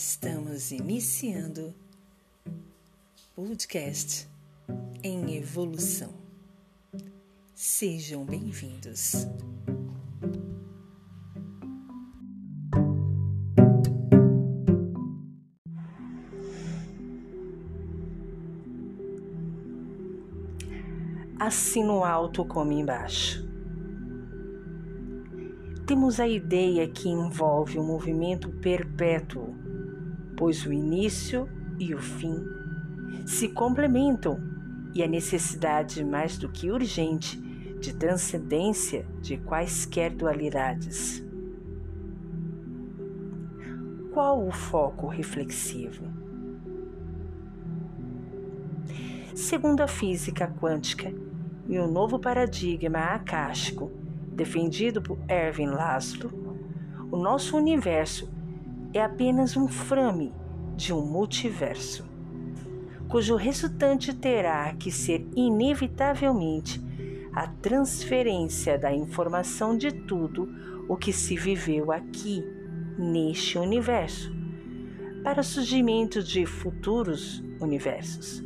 Estamos iniciando podcast em evolução. Sejam bem-vindos. Assim no alto como embaixo temos a ideia que envolve um movimento perpétuo, pois o início e o fim se complementam e a necessidade mais do que urgente de transcendência de quaisquer dualidades. Qual o foco reflexivo? Segundo a física quântica e o novo paradigma acástico defendido por Erwin Laszlo, o nosso universo é apenas um frame de um multiverso, cujo resultante terá que ser inevitavelmente a transferência da informação de tudo o que se viveu aqui, neste universo, para o surgimento de futuros universos.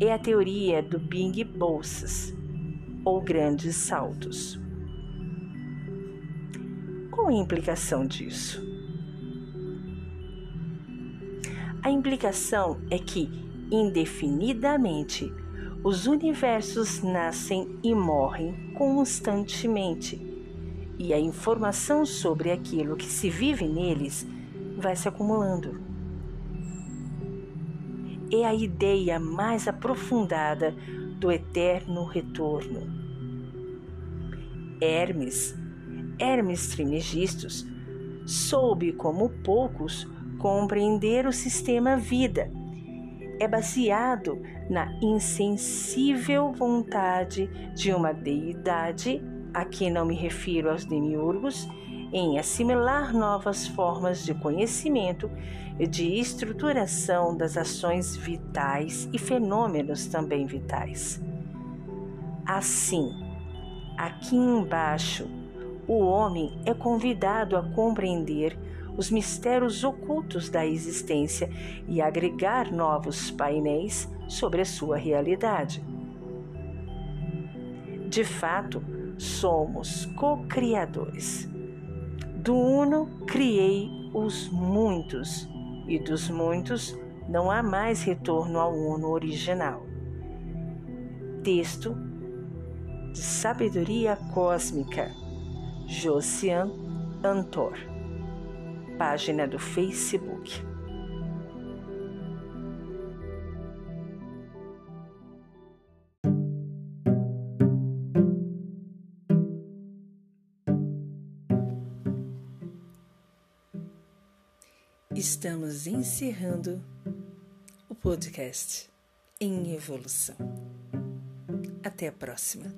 É a teoria do Big Bolsas ou grandes saltos. Qual a implicação disso? A implicação é que, indefinidamente, os universos nascem e morrem constantemente, e a informação sobre aquilo que se vive neles vai se acumulando. É a ideia mais aprofundada do eterno retorno. Hermes, Hermes Trimegistus, soube como poucos compreender o sistema vida. É baseado na insensível vontade de uma deidade, aqui não me refiro aos demiurgos, em assimilar novas formas de conhecimento e de estruturação das ações vitais e fenômenos também vitais. Assim, aqui embaixo, o homem é convidado a compreender os mistérios ocultos da existência e agregar novos painéis sobre a sua realidade. De fato, somos co-criadores. Do uno criei os muitos, e dos muitos não há mais retorno ao uno original. Texto de Sabedoria Cósmica, Josian Antor, página do Facebook. Estamos encerrando o podcast em evolução. Até a próxima.